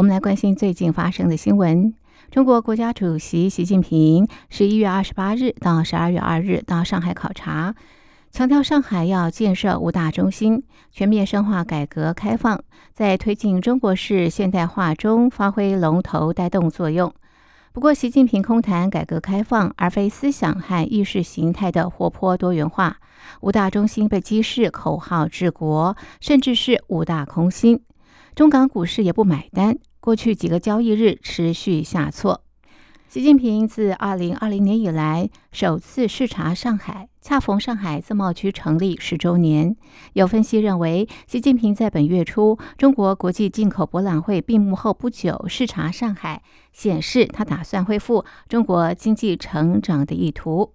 我们来关心最近发生的新闻。中国国家主席习近平十一月二十八日到十二月二日到上海考察，强调上海要建设五大中心，全面深化改革开放，在推进中国式现代化中发挥龙头带动作用。不过，习近平空谈改革开放，而非思想和意识形态的活泼多元化。五大中心被讥视口号治国，甚至是五大空心。中港股市也不买单，过去几个交易日持续下挫。习近平自二零二零年以来首次视察上海，恰逢上海自贸区成立十周年。有分析认为，习近平在本月初中国国际进口博览会闭幕后不久视察上海，显示他打算恢复中国经济成长的意图。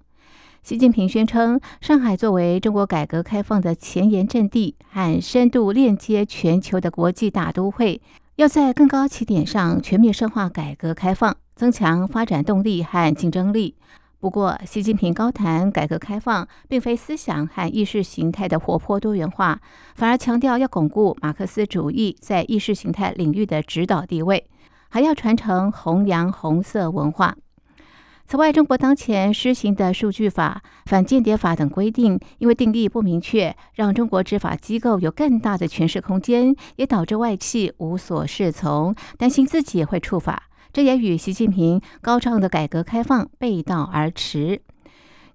习近平宣称，上海作为中国改革开放的前沿阵地和深度链接全球的国际大都会，要在更高起点上全面深化改革开放。增强发展动力和竞争力。不过，习近平高谈改革开放，并非思想和意识形态的活泼多元化，反而强调要巩固马克思主义在意识形态领域的指导地位，还要传承弘扬红色文化。此外，中国当前施行的数据法、反间谍法等规定，因为定义不明确，让中国执法机构有更大的诠释空间，也导致外企无所适从，担心自己会触法。这也与习近平高唱的改革开放背道而驰。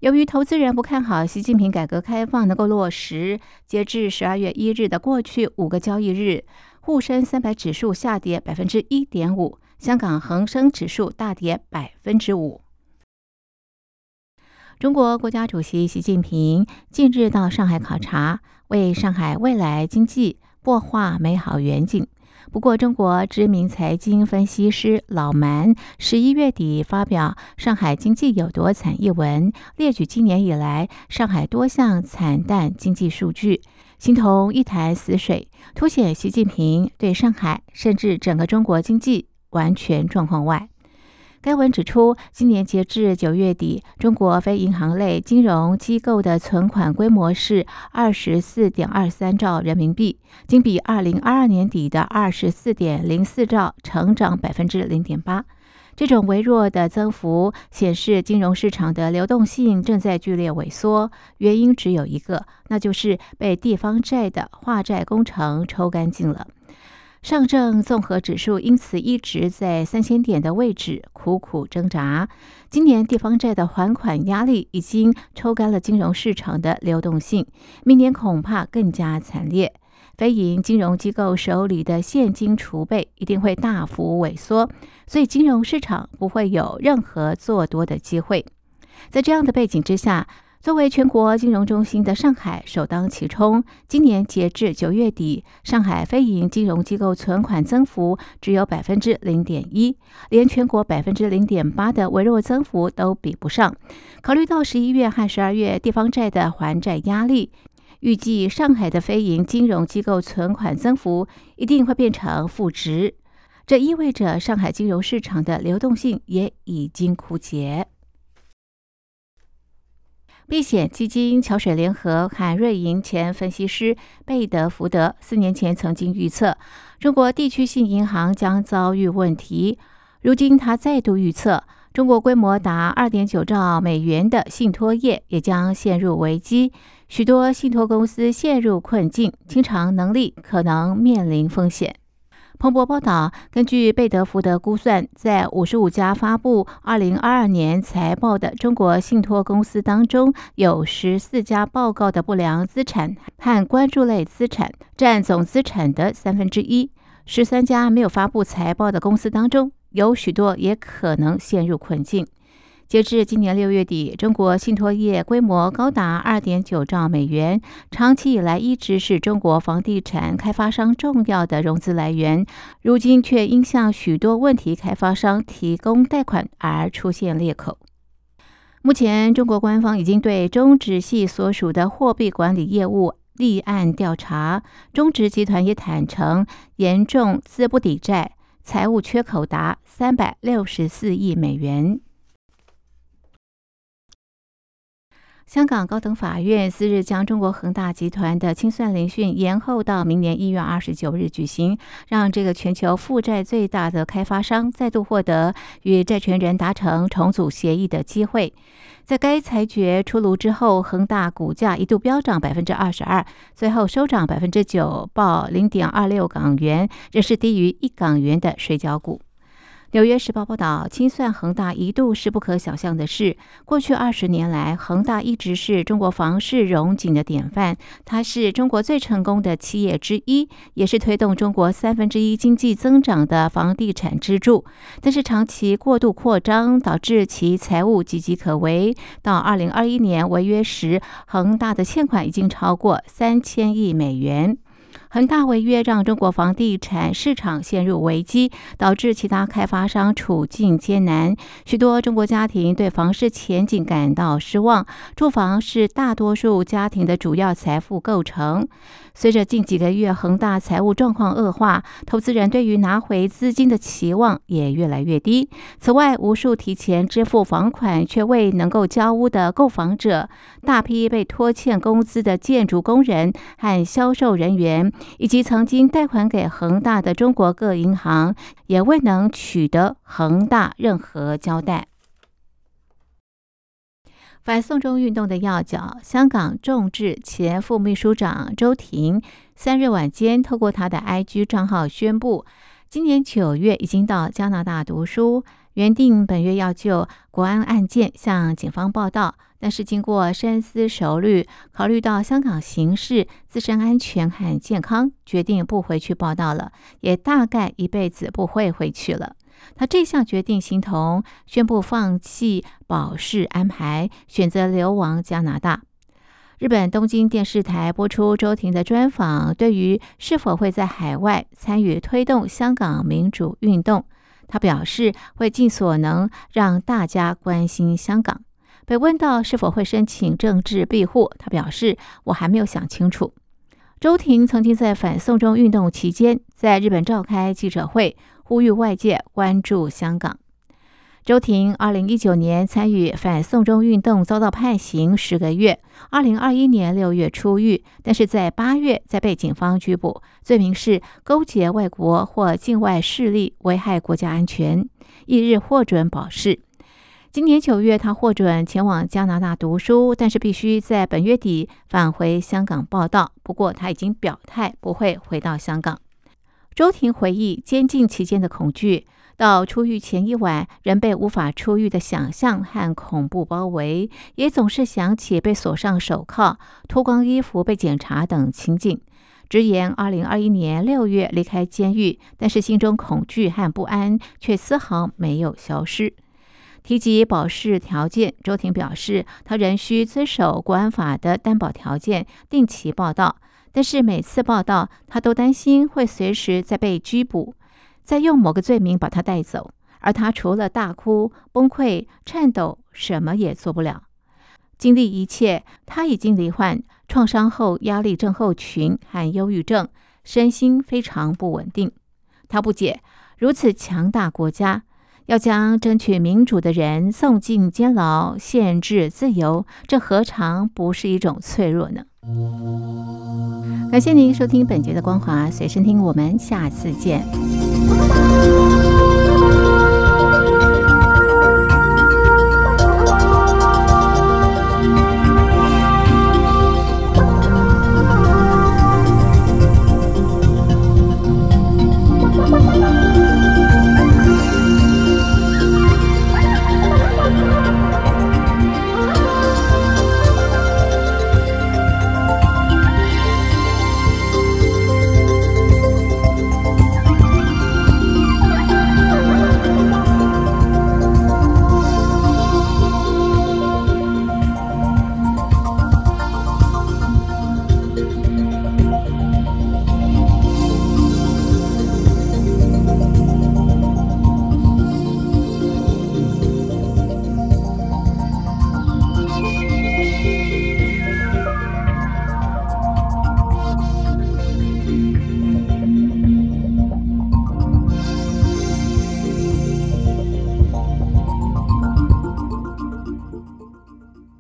由于投资人不看好习近平改革开放能够落实，截至十二月一日的过去五个交易日，沪深三百指数下跌百分之一点五，香港恒生指数大跌百分之五。中国国家主席习近平近日到上海考察，为上海未来经济擘画美好远景。不过，中国知名财经分析师老蛮十一月底发表《上海经济有多惨》一文，列举今年以来上海多项惨淡经济数据，形同一潭死水，凸显习近平对上海甚至整个中国经济完全状况外。该文指出，今年截至九月底，中国非银行类金融机构的存款规模是二十四点二三兆人民币，仅比二零二二年底的二十四点零四兆成长百分之零点八。这种微弱的增幅显示，金融市场的流动性正在剧烈萎缩。原因只有一个，那就是被地方债的化债工程抽干净了。上证综合指数因此一直在三千点的位置苦苦挣扎。今年地方债的还款压力已经抽干了金融市场的流动性，明年恐怕更加惨烈。非银金融机构手里的现金储备一定会大幅萎缩，所以金融市场不会有任何做多的机会。在这样的背景之下。作为全国金融中心的上海首当其冲。今年截至九月底，上海非银金融机构存款增幅只有百分之零点一，连全国百分之零点八的微弱增幅都比不上。考虑到十一月和十二月地方债的还债压力，预计上海的非银金融机构存款增幅一定会变成负值。这意味着上海金融市场的流动性也已经枯竭。避险基金桥水联合和瑞银前分析师贝德福德四年前曾经预测，中国地区性银行将遭遇问题。如今他再度预测，中国规模达二点九兆美元的信托业也将陷入危机，许多信托公司陷入困境，清偿能力可能面临风险。彭博报道，根据贝德福德估算，在五十五家发布二零二二年财报的中国信托公司当中，有十四家报告的不良资产和关注类资产占总资产的三分之一。十三家没有发布财报的公司当中，有许多也可能陷入困境。截至今年六月底，中国信托业规模高达二点九兆美元，长期以来一直是中国房地产开发商重要的融资来源，如今却因向许多问题开发商提供贷款而出现裂口。目前，中国官方已经对中植系所属的货币管理业务立案调查，中植集团也坦承严重资不抵债，财务缺口达三百六十四亿美元。香港高等法院四日将中国恒大集团的清算聆讯延后到明年一月二十九日举行，让这个全球负债最大的开发商再度获得与债权人达成重组协议的机会。在该裁决出炉之后，恒大股价一度飙涨百分之二十二，最后收涨百分之九，报零点二六港元，仍是低于一港元的水饺股。纽约时报报道，清算恒大一度是不可想象的事。过去二十年来，恒大一直是中国房市融景的典范。它是中国最成功的企业之一，也是推动中国三分之一经济增长的房地产支柱。但是，长期过度扩张导致其财务岌岌可危。到二零二一年违约时，恒大的欠款已经超过三千亿美元。恒大违约让中国房地产市场陷入危机，导致其他开发商处境艰难。许多中国家庭对房市前景感到失望。住房是大多数家庭的主要财富构成。随着近几个月恒大财务状况恶化，投资人对于拿回资金的期望也越来越低。此外，无数提前支付房款却未能够交屋的购房者，大批被拖欠工资的建筑工人和销售人员，以及曾经贷款给恒大的中国各银行，也未能取得恒大任何交代。反送中运动的要角，香港众志前副秘书长周庭三日晚间透过他的 IG 账号宣布，今年九月已经到加拿大读书，原定本月要就国安案件向警方报道，但是经过深思熟虑，考虑到香港形势、自身安全和健康，决定不回去报道了，也大概一辈子不会回去了。他这项决定形同宣布放弃保释安排，选择流亡加拿大。日本东京电视台播出周庭的专访，对于是否会在海外参与推动香港民主运动，他表示会尽所能让大家关心香港。被问到是否会申请政治庇护，他表示我还没有想清楚。周庭曾经在反送中运动期间在日本召开记者会。呼吁外界关注香港。周庭二零一九年参与反送中运动，遭到判刑十个月。二零二一年六月出狱，但是在八月再被警方拘捕，罪名是勾结外国或境外势力危害国家安全。翌日获准保释。今年九月，他获准前往加拿大读书，但是必须在本月底返回香港报道。不过他已经表态不会回到香港。周婷回忆监禁期间的恐惧，到出狱前一晚仍被无法出狱的想象和恐怖包围，也总是想起被锁上手铐、脱光衣服被检查等情景。直言，二零二一年六月离开监狱，但是心中恐惧和不安却丝毫没有消失。提及保释条件，周婷表示，他仍需遵守国安法的担保条件，定期报道。但是每次报道，他都担心会随时再被拘捕，再用某个罪名把他带走。而他除了大哭、崩溃、颤抖，什么也做不了。经历一切，他已经罹患创伤后压力症候群和忧郁症，身心非常不稳定。他不解，如此强大国家，要将争取民主的人送进监牢，限制自由，这何尝不是一种脆弱呢？感谢您收听本节的光华随身听，我们下次见。